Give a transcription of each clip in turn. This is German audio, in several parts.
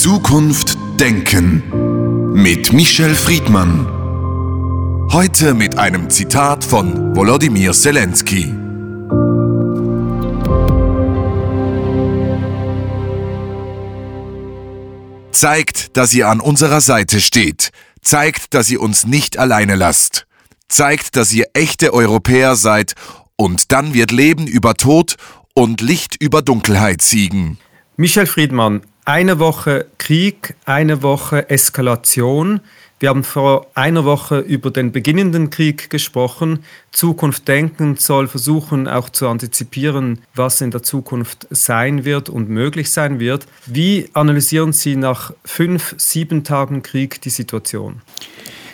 Zukunft denken mit Michel Friedmann. Heute mit einem Zitat von Volodymyr Zelensky. Zeigt, dass ihr an unserer Seite steht. Zeigt, dass ihr uns nicht alleine lasst. Zeigt, dass ihr echte Europäer seid und dann wird Leben über Tod und Licht über Dunkelheit siegen. Michel Friedmann, eine Woche Krieg, eine Woche Eskalation. Wir haben vor einer Woche über den beginnenden Krieg gesprochen. Zukunft denken soll versuchen auch zu antizipieren, was in der Zukunft sein wird und möglich sein wird. Wie analysieren Sie nach fünf, sieben Tagen Krieg die Situation?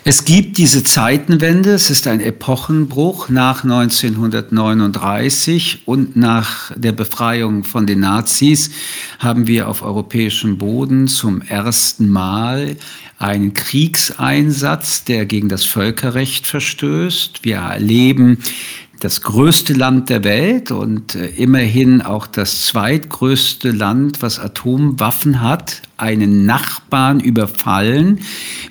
Es gibt diese Zeitenwende, es ist ein Epochenbruch nach 1939 und nach der Befreiung von den Nazis haben wir auf europäischem Boden zum ersten Mal einen Kriegseinsatz, der gegen das Völkerrecht verstößt. Wir erleben das größte Land der Welt und äh, immerhin auch das zweitgrößte Land, was Atomwaffen hat, einen Nachbarn überfallen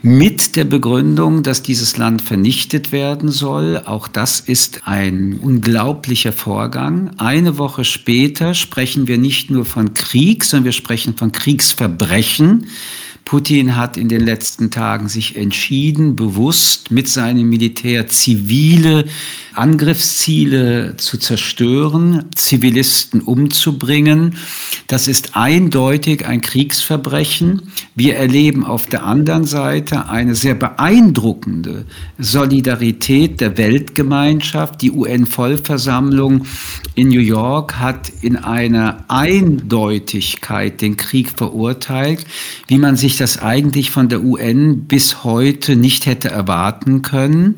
mit der Begründung, dass dieses Land vernichtet werden soll. Auch das ist ein unglaublicher Vorgang. Eine Woche später sprechen wir nicht nur von Krieg, sondern wir sprechen von Kriegsverbrechen. Putin hat in den letzten Tagen sich entschieden, bewusst mit seinem Militär zivile Angriffsziele zu zerstören, Zivilisten umzubringen. Das ist eindeutig ein Kriegsverbrechen. Wir erleben auf der anderen Seite eine sehr beeindruckende Solidarität der Weltgemeinschaft. Die UN-Vollversammlung in New York hat in einer Eindeutigkeit den Krieg verurteilt, wie man sich das eigentlich von der UN bis heute nicht hätte erwarten können.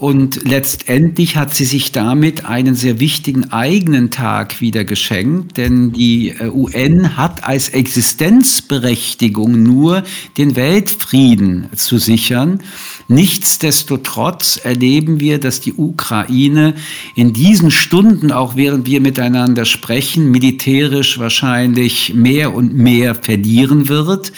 Und letztendlich hat sie sich damit einen sehr wichtigen eigenen Tag wieder geschenkt, denn die äh, UN hat als Existenzberechtigung nur den Weltfrieden zu sichern. Nichtsdestotrotz erleben wir, dass die Ukraine in diesen Stunden, auch während wir miteinander sprechen, militärisch wahrscheinlich mehr und mehr verlieren wird.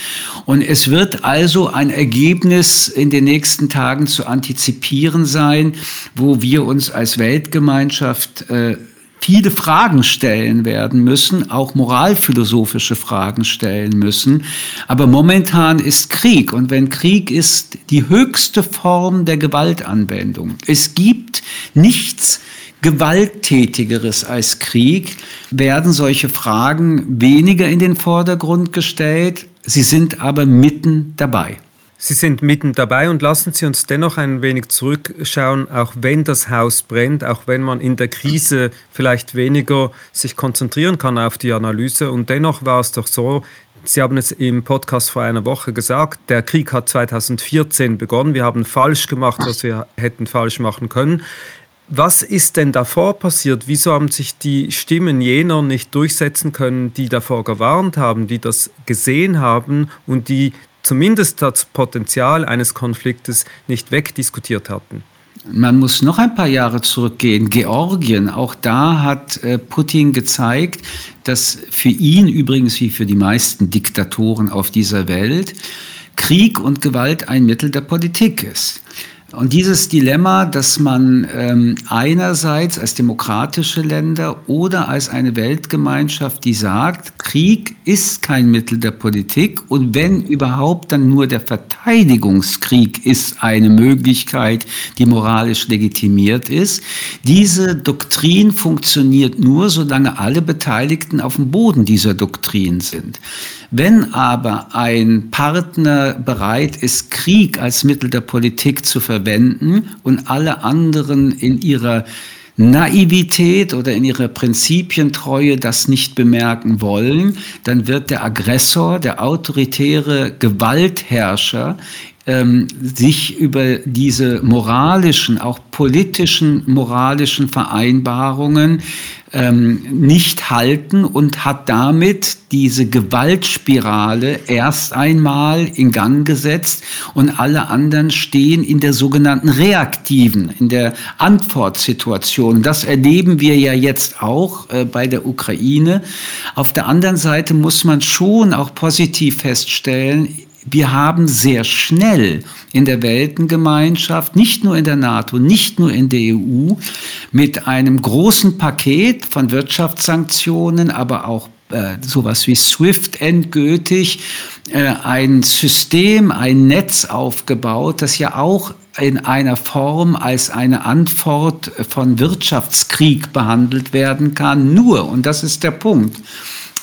Und es wird also ein Ergebnis in den nächsten Tagen zu antizipieren sein, wo wir uns als Weltgemeinschaft äh, viele Fragen stellen werden müssen, auch moralphilosophische Fragen stellen müssen. Aber momentan ist Krieg und wenn Krieg ist die höchste Form der Gewaltanwendung. Es gibt nichts Gewalttätigeres als Krieg, werden solche Fragen weniger in den Vordergrund gestellt. Sie sind aber mitten dabei. Sie sind mitten dabei und lassen Sie uns dennoch ein wenig zurückschauen, auch wenn das Haus brennt, auch wenn man in der Krise vielleicht weniger sich konzentrieren kann auf die Analyse. Und dennoch war es doch so, Sie haben es im Podcast vor einer Woche gesagt, der Krieg hat 2014 begonnen. Wir haben falsch gemacht, was wir hätten falsch machen können. Was ist denn davor passiert? Wieso haben sich die Stimmen jener nicht durchsetzen können, die davor gewarnt haben, die das gesehen haben und die zumindest das Potenzial eines Konfliktes nicht wegdiskutiert hatten. Man muss noch ein paar Jahre zurückgehen. Georgien, auch da hat äh, Putin gezeigt, dass für ihn übrigens wie für die meisten Diktatoren auf dieser Welt Krieg und Gewalt ein Mittel der Politik ist. Und dieses Dilemma, dass man ähm, einerseits als demokratische Länder oder als eine Weltgemeinschaft, die sagt, Krieg ist kein Mittel der Politik und wenn überhaupt, dann nur der Verteidigungskrieg ist eine Möglichkeit, die moralisch legitimiert ist. Diese Doktrin funktioniert nur, solange alle Beteiligten auf dem Boden dieser Doktrin sind. Wenn aber ein Partner bereit ist, Krieg als Mittel der Politik zu verwenden und alle anderen in ihrer Naivität oder in ihrer Prinzipientreue das nicht bemerken wollen, dann wird der Aggressor, der autoritäre Gewaltherrscher ähm, sich über diese moralischen, auch politischen, moralischen Vereinbarungen ähm, nicht halten und hat damit diese Gewaltspirale erst einmal in Gang gesetzt und alle anderen stehen in der sogenannten reaktiven, in der Antwortsituation. Das erleben wir ja jetzt auch äh, bei der Ukraine. Auf der anderen Seite muss man schon auch positiv feststellen, wir haben sehr schnell in der Weltengemeinschaft, nicht nur in der NATO, nicht nur in der EU, mit einem großen Paket von Wirtschaftssanktionen, aber auch äh, sowas wie SWIFT endgültig, äh, ein System, ein Netz aufgebaut, das ja auch in einer Form als eine Antwort von Wirtschaftskrieg behandelt werden kann. Nur, und das ist der Punkt,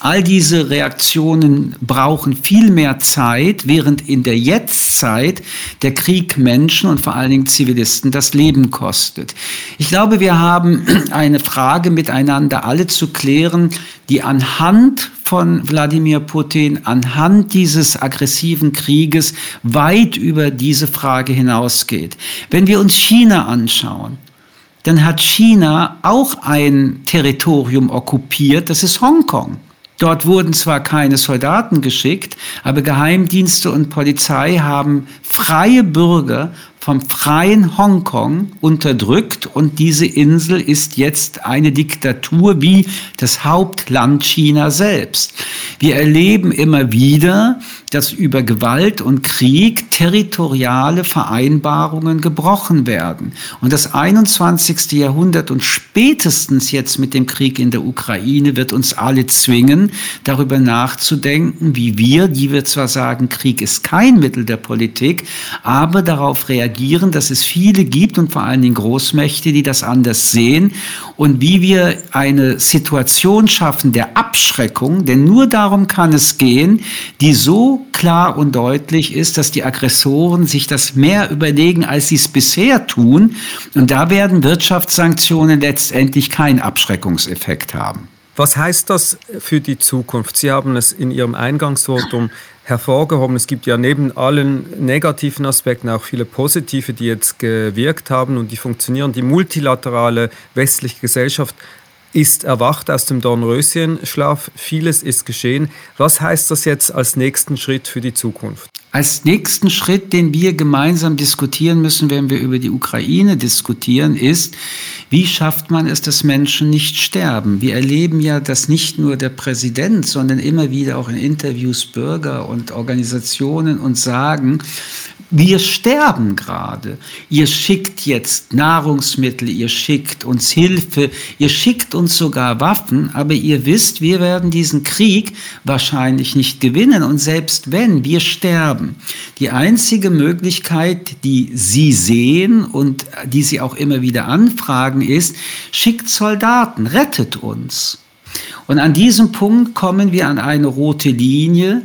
All diese Reaktionen brauchen viel mehr Zeit, während in der Jetztzeit der Krieg Menschen und vor allen Dingen Zivilisten das Leben kostet. Ich glaube, wir haben eine Frage miteinander alle zu klären, die anhand von Wladimir Putin, anhand dieses aggressiven Krieges weit über diese Frage hinausgeht. Wenn wir uns China anschauen, dann hat China auch ein Territorium okkupiert, das ist Hongkong. Dort wurden zwar keine Soldaten geschickt, aber Geheimdienste und Polizei haben freie Bürger vom freien Hongkong unterdrückt und diese Insel ist jetzt eine Diktatur wie das Hauptland China selbst. Wir erleben immer wieder, dass über Gewalt und Krieg territoriale Vereinbarungen gebrochen werden. Und das 21. Jahrhundert und spätestens jetzt mit dem Krieg in der Ukraine wird uns alle zwingen, darüber nachzudenken, wie wir, die wir zwar sagen, Krieg ist kein Mittel der Politik, aber darauf reagieren, reagieren, dass es viele gibt und vor allen Dingen Großmächte, die das anders sehen und wie wir eine Situation schaffen der Abschreckung, denn nur darum kann es gehen, die so klar und deutlich ist, dass die Aggressoren sich das mehr überlegen, als sie es bisher tun. Und da werden Wirtschaftssanktionen letztendlich keinen Abschreckungseffekt haben. Was heißt das für die Zukunft? Sie haben es in Ihrem Eingangsvotum hervorgehoben. Es gibt ja neben allen negativen Aspekten auch viele positive, die jetzt gewirkt haben und die funktionieren. Die multilaterale westliche Gesellschaft ist erwacht aus dem Dornröschenschlaf. Vieles ist geschehen. Was heißt das jetzt als nächsten Schritt für die Zukunft? Als nächsten Schritt, den wir gemeinsam diskutieren müssen, wenn wir über die Ukraine diskutieren, ist, wie schafft man es, dass Menschen nicht sterben? Wir erleben ja, dass nicht nur der Präsident, sondern immer wieder auch in Interviews Bürger und Organisationen uns sagen, wir sterben gerade. Ihr schickt jetzt Nahrungsmittel, ihr schickt uns Hilfe, ihr schickt uns sogar Waffen, aber ihr wisst, wir werden diesen Krieg wahrscheinlich nicht gewinnen und selbst wenn, wir sterben. Die einzige Möglichkeit, die Sie sehen und die Sie auch immer wieder anfragen, ist, schickt Soldaten, rettet uns. Und an diesem Punkt kommen wir an eine rote Linie.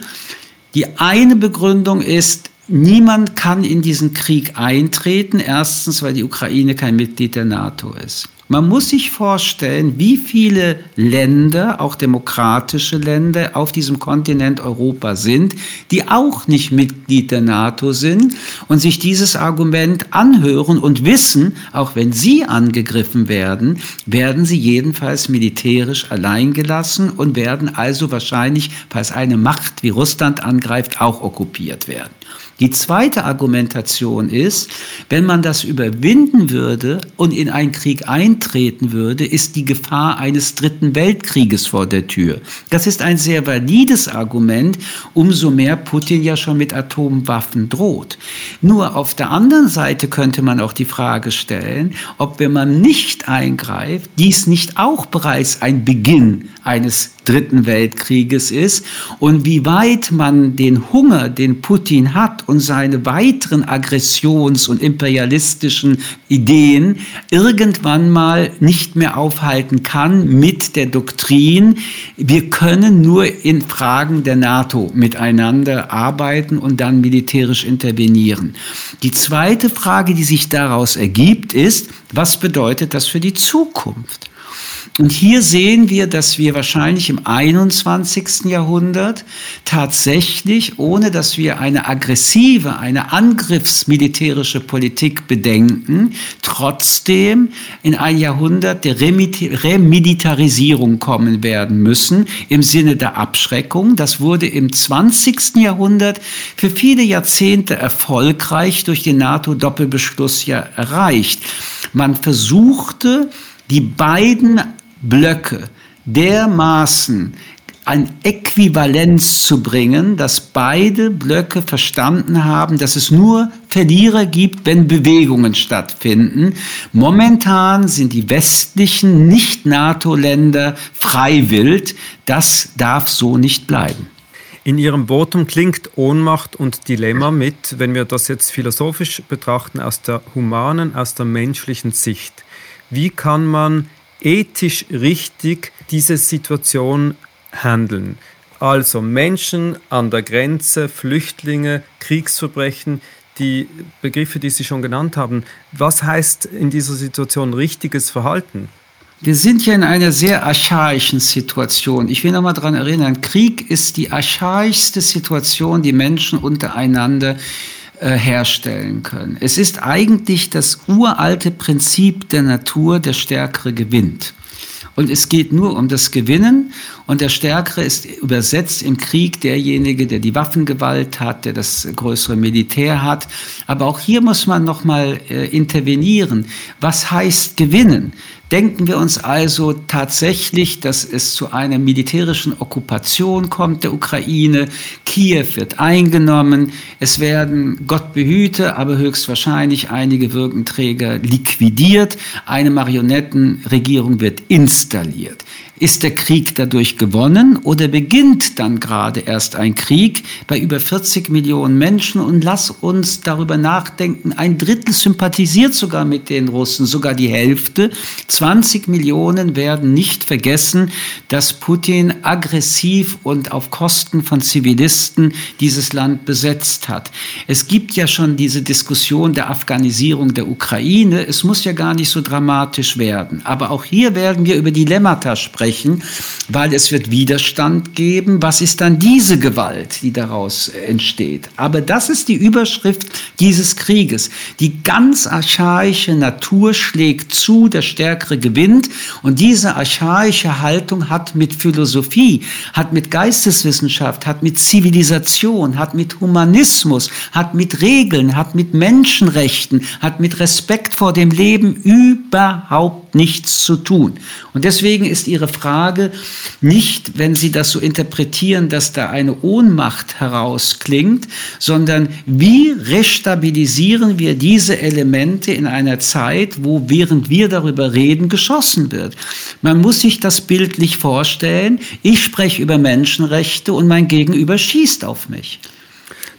Die eine Begründung ist, Niemand kann in diesen Krieg eintreten, erstens, weil die Ukraine kein Mitglied der NATO ist. Man muss sich vorstellen, wie viele Länder, auch demokratische Länder auf diesem Kontinent Europa sind, die auch nicht Mitglied der NATO sind und sich dieses Argument anhören und wissen, auch wenn sie angegriffen werden, werden sie jedenfalls militärisch alleingelassen und werden also wahrscheinlich, falls eine Macht wie Russland angreift, auch okkupiert werden. Die zweite Argumentation ist, wenn man das überwinden würde und in einen Krieg eintreten würde, ist die Gefahr eines dritten Weltkrieges vor der Tür. Das ist ein sehr valides Argument, umso mehr Putin ja schon mit Atomwaffen droht. Nur auf der anderen Seite könnte man auch die Frage stellen, ob wenn man nicht eingreift, dies nicht auch bereits ein Beginn eines dritten Weltkrieges ist und wie weit man den Hunger, den Putin hat und seine weiteren Aggressions- und imperialistischen Ideen irgendwann mal nicht mehr aufhalten kann mit der Doktrin, wir können nur in Fragen der NATO miteinander arbeiten und dann militärisch intervenieren. Die zweite Frage, die sich daraus ergibt, ist, was bedeutet das für die Zukunft? Und hier sehen wir, dass wir wahrscheinlich im 21. Jahrhundert tatsächlich, ohne dass wir eine aggressive, eine angriffsmilitärische Politik bedenken, trotzdem in ein Jahrhundert der Remilitarisierung kommen werden müssen im Sinne der Abschreckung. Das wurde im 20. Jahrhundert für viele Jahrzehnte erfolgreich durch den NATO-Doppelbeschluss ja erreicht. Man versuchte, die beiden Blöcke dermaßen ein Äquivalenz zu bringen, dass beide Blöcke verstanden haben, dass es nur Verlierer gibt, wenn Bewegungen stattfinden. Momentan sind die westlichen Nicht-NATO-Länder freiwillig. Das darf so nicht bleiben. In Ihrem Votum klingt Ohnmacht und Dilemma mit, wenn wir das jetzt philosophisch betrachten, aus der humanen, aus der menschlichen Sicht. Wie kann man ethisch richtig diese Situation handeln. Also Menschen an der Grenze, Flüchtlinge, Kriegsverbrechen, die Begriffe, die Sie schon genannt haben. Was heißt in dieser Situation richtiges Verhalten? Wir sind ja in einer sehr archaischen Situation. Ich will noch mal daran erinnern, Krieg ist die archaischste Situation, die Menschen untereinander äh, herstellen können. Es ist eigentlich das uralte Prinzip der Natur, der Stärkere gewinnt. Und es geht nur um das Gewinnen und der Stärkere ist übersetzt im Krieg derjenige, der die Waffengewalt hat, der das größere Militär hat. Aber auch hier muss man nochmal äh, intervenieren. Was heißt gewinnen? Denken wir uns also tatsächlich, dass es zu einer militärischen Okkupation kommt der Ukraine. Kiew wird eingenommen. Es werden, Gott behüte, aber höchstwahrscheinlich einige Wirkenträger liquidiert. Eine Marionettenregierung wird installiert. Ist der Krieg dadurch gewonnen oder beginnt dann gerade erst ein Krieg bei über 40 Millionen Menschen? Und lass uns darüber nachdenken, ein Drittel sympathisiert sogar mit den Russen, sogar die Hälfte. 20 Millionen werden nicht vergessen, dass Putin aggressiv und auf Kosten von Zivilisten dieses Land besetzt hat. Es gibt ja schon diese Diskussion der Afghanisierung der Ukraine. Es muss ja gar nicht so dramatisch werden. Aber auch hier werden wir über Dilemmata sprechen sprechen, weil es wird Widerstand geben. Was ist dann diese Gewalt, die daraus entsteht? Aber das ist die Überschrift dieses Krieges. Die ganz archaische Natur schlägt zu, der Stärkere gewinnt. Und diese archaische Haltung hat mit Philosophie, hat mit Geisteswissenschaft, hat mit Zivilisation, hat mit Humanismus, hat mit Regeln, hat mit Menschenrechten, hat mit Respekt vor dem Leben überhaupt nichts zu tun. Und deswegen ist ihre Frage nicht, wenn Sie das so interpretieren, dass da eine Ohnmacht herausklingt, sondern wie restabilisieren wir diese Elemente in einer Zeit, wo während wir darüber reden, geschossen wird. Man muss sich das bildlich vorstellen. Ich spreche über Menschenrechte und mein Gegenüber schießt auf mich.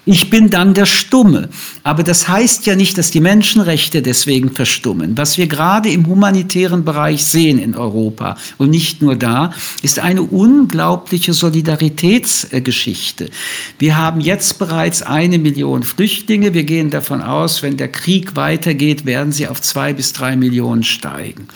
Ich bin dann der Stumme. Aber das heißt ja nicht, dass die Menschenrechte deswegen verstummen. Was wir gerade im humanitären Bereich sehen in Europa und nicht nur da, ist eine unglaubliche Solidaritätsgeschichte. Wir haben jetzt bereits eine Million Flüchtlinge. Wir gehen davon aus, wenn der Krieg weitergeht, werden sie auf zwei bis drei Millionen steigen.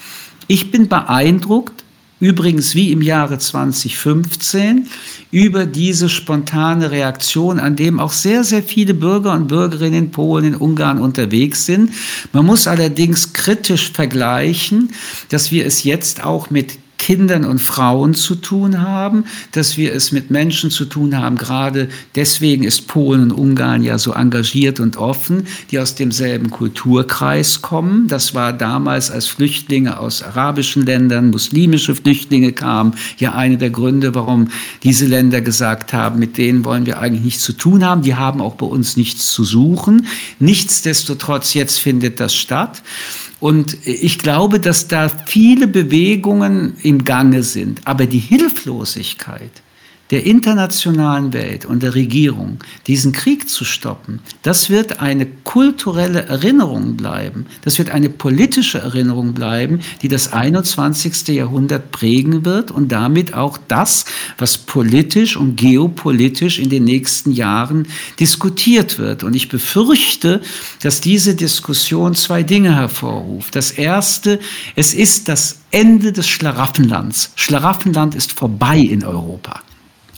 Ich bin beeindruckt, übrigens wie im Jahre 2015, über diese spontane Reaktion, an dem auch sehr, sehr viele Bürger und Bürgerinnen in Polen, in Ungarn unterwegs sind. Man muss allerdings kritisch vergleichen, dass wir es jetzt auch mit Kindern und Frauen zu tun haben, dass wir es mit Menschen zu tun haben. Gerade deswegen ist Polen und Ungarn ja so engagiert und offen, die aus demselben Kulturkreis kommen. Das war damals, als Flüchtlinge aus arabischen Ländern, muslimische Flüchtlinge kamen, ja eine der Gründe, warum diese Länder gesagt haben, mit denen wollen wir eigentlich nichts zu tun haben. Die haben auch bei uns nichts zu suchen. Nichtsdestotrotz, jetzt findet das statt. Und ich glaube, dass da viele Bewegungen im Gange sind. Aber die Hilflosigkeit, der internationalen Welt und der Regierung, diesen Krieg zu stoppen, das wird eine kulturelle Erinnerung bleiben, das wird eine politische Erinnerung bleiben, die das 21. Jahrhundert prägen wird und damit auch das, was politisch und geopolitisch in den nächsten Jahren diskutiert wird. Und ich befürchte, dass diese Diskussion zwei Dinge hervorruft. Das erste, es ist das Ende des Schlaraffenlands. Schlaraffenland ist vorbei in Europa.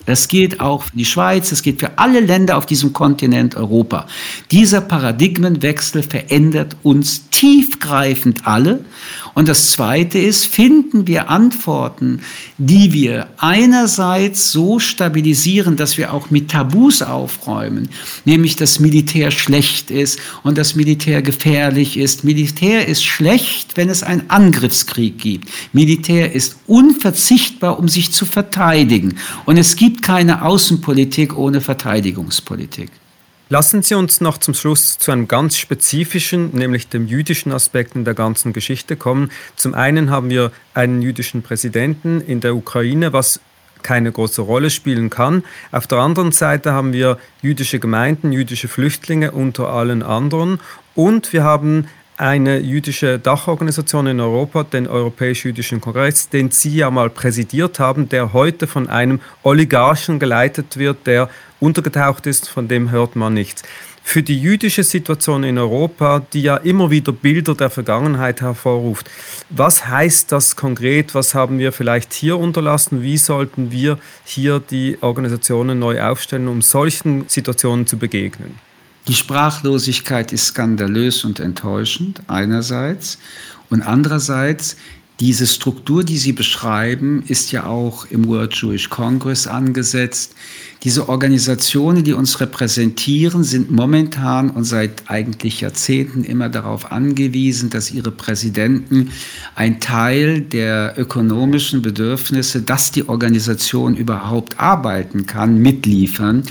Das gilt auch für die Schweiz, das gilt für alle Länder auf diesem Kontinent Europa. Dieser Paradigmenwechsel verändert uns tiefgreifend alle. Und das Zweite ist, finden wir Antworten, die wir einerseits so stabilisieren, dass wir auch mit Tabus aufräumen, nämlich dass Militär schlecht ist und dass Militär gefährlich ist. Militär ist schlecht, wenn es einen Angriffskrieg gibt. Militär ist unverzichtbar, um sich zu verteidigen. Und es gibt keine Außenpolitik ohne Verteidigungspolitik. Lassen Sie uns noch zum Schluss zu einem ganz spezifischen, nämlich dem jüdischen Aspekt in der ganzen Geschichte kommen. Zum einen haben wir einen jüdischen Präsidenten in der Ukraine, was keine große Rolle spielen kann. Auf der anderen Seite haben wir jüdische Gemeinden, jüdische Flüchtlinge unter allen anderen. Und wir haben eine jüdische Dachorganisation in Europa, den Europäisch-Jüdischen Kongress, den Sie ja mal präsidiert haben, der heute von einem Oligarchen geleitet wird, der untergetaucht ist, von dem hört man nichts. Für die jüdische Situation in Europa, die ja immer wieder Bilder der Vergangenheit hervorruft, was heißt das konkret? Was haben wir vielleicht hier unterlassen? Wie sollten wir hier die Organisationen neu aufstellen, um solchen Situationen zu begegnen? Die Sprachlosigkeit ist skandalös und enttäuschend einerseits und andererseits diese Struktur, die Sie beschreiben, ist ja auch im World Jewish Congress angesetzt. Diese Organisationen, die uns repräsentieren, sind momentan und seit eigentlich Jahrzehnten immer darauf angewiesen, dass ihre Präsidenten ein Teil der ökonomischen Bedürfnisse, dass die Organisation überhaupt arbeiten kann, mitliefern.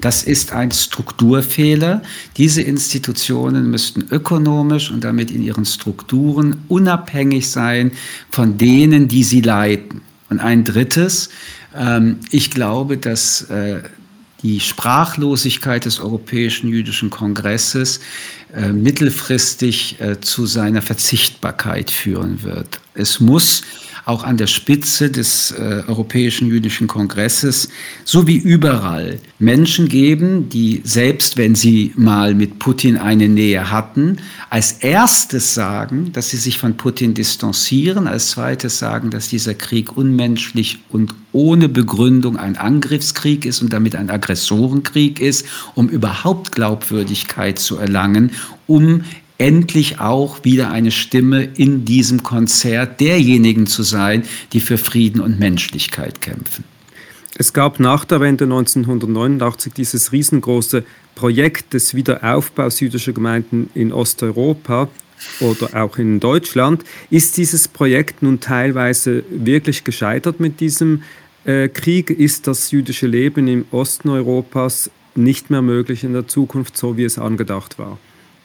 Das ist ein Strukturfehler. Diese Institutionen müssten ökonomisch und damit in ihren Strukturen unabhängig sein von denen, die sie leiten. Und ein drittes, ähm, ich glaube, dass äh, die Sprachlosigkeit des Europäischen Jüdischen Kongresses äh, mittelfristig äh, zu seiner Verzichtbarkeit führen wird. Es muss auch an der Spitze des äh, Europäischen Jüdischen Kongresses, so wie überall, Menschen geben, die selbst wenn sie mal mit Putin eine Nähe hatten, als erstes sagen, dass sie sich von Putin distanzieren, als zweites sagen, dass dieser Krieg unmenschlich und ohne Begründung ein Angriffskrieg ist und damit ein Aggressorenkrieg ist, um überhaupt Glaubwürdigkeit zu erlangen, um endlich auch wieder eine Stimme in diesem Konzert derjenigen zu sein, die für Frieden und Menschlichkeit kämpfen. Es gab nach der Wende 1989 dieses riesengroße Projekt des Wiederaufbaus jüdischer Gemeinden in Osteuropa oder auch in Deutschland. Ist dieses Projekt nun teilweise wirklich gescheitert mit diesem äh, Krieg? Ist das jüdische Leben im Osten Europas nicht mehr möglich in der Zukunft, so wie es angedacht war?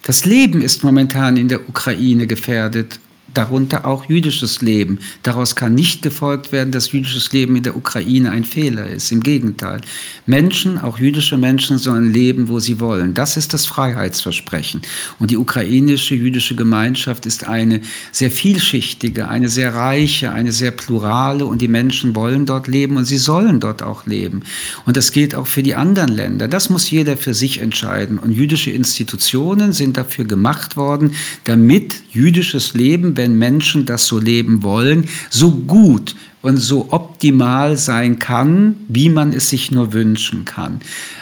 Das Leben ist momentan in der Ukraine gefährdet darunter auch jüdisches Leben. Daraus kann nicht gefolgt werden, dass jüdisches Leben in der Ukraine ein Fehler ist. Im Gegenteil. Menschen, auch jüdische Menschen, sollen leben, wo sie wollen. Das ist das Freiheitsversprechen. Und die ukrainische jüdische Gemeinschaft ist eine sehr vielschichtige, eine sehr reiche, eine sehr plurale und die Menschen wollen dort leben und sie sollen dort auch leben. Und das gilt auch für die anderen Länder. Das muss jeder für sich entscheiden. Und jüdische Institutionen sind dafür gemacht worden, damit jüdisches Leben, wenn Menschen das so leben wollen, so gut und so optimal sein kann, wie man es sich nur wünschen kann.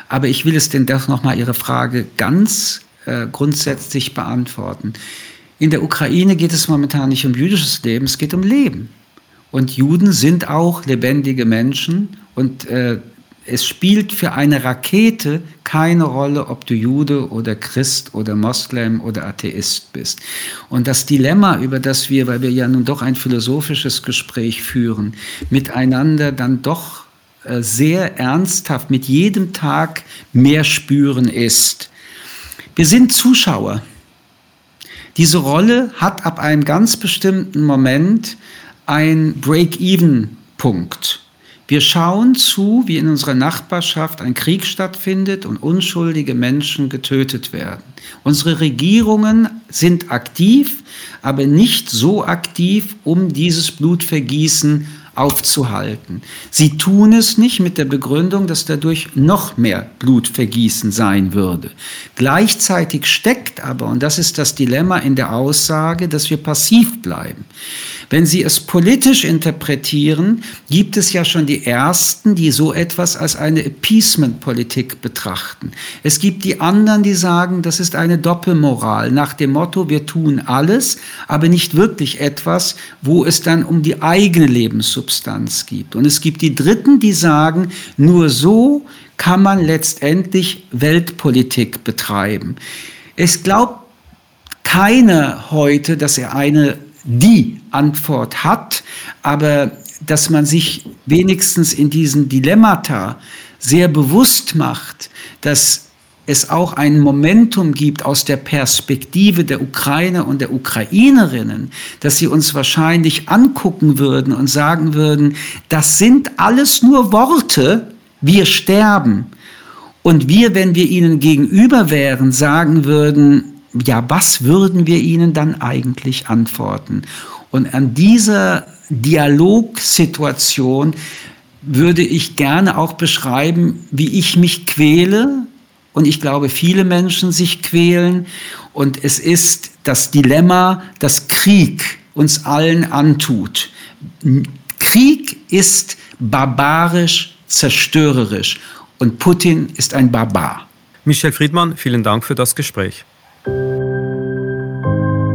Aber ich will es denn doch nochmal Ihre Frage ganz äh, grundsätzlich beantworten. In der Ukraine geht es momentan nicht um jüdisches Leben, es geht um Leben. Und Juden sind auch lebendige Menschen und äh, es spielt für eine Rakete keine Rolle, ob du Jude oder Christ oder Moslem oder Atheist bist. Und das Dilemma, über das wir, weil wir ja nun doch ein philosophisches Gespräch führen, miteinander dann doch äh, sehr ernsthaft mit jedem Tag mehr spüren ist. Wir sind Zuschauer. Diese Rolle hat ab einem ganz bestimmten Moment einen Break-Even-Punkt. Wir schauen zu, wie in unserer Nachbarschaft ein Krieg stattfindet und unschuldige Menschen getötet werden. Unsere Regierungen sind aktiv, aber nicht so aktiv, um dieses Blutvergießen aufzuhalten. Sie tun es nicht mit der Begründung, dass dadurch noch mehr Blutvergießen sein würde. Gleichzeitig steckt aber, und das ist das Dilemma in der Aussage, dass wir passiv bleiben. Wenn Sie es politisch interpretieren, gibt es ja schon die Ersten, die so etwas als eine Appeasement-Politik betrachten. Es gibt die anderen, die sagen, das ist eine Doppelmoral nach dem Motto, wir tun alles, aber nicht wirklich etwas, wo es dann um die eigene Lebenssubstanz geht. Und es gibt die Dritten, die sagen, nur so kann man letztendlich Weltpolitik betreiben. Es glaubt keiner heute, dass er eine die Antwort hat, aber dass man sich wenigstens in diesen Dilemmata sehr bewusst macht, dass es auch ein Momentum gibt aus der Perspektive der Ukrainer und der Ukrainerinnen, dass sie uns wahrscheinlich angucken würden und sagen würden, das sind alles nur Worte, wir sterben. Und wir, wenn wir ihnen gegenüber wären, sagen würden, ja, was würden wir ihnen dann eigentlich antworten? Und an dieser Dialogsituation würde ich gerne auch beschreiben, wie ich mich quäle. Und ich glaube, viele Menschen sich quälen. Und es ist das Dilemma, das Krieg uns allen antut. Krieg ist barbarisch, zerstörerisch. Und Putin ist ein Barbar. Michel Friedmann, vielen Dank für das Gespräch.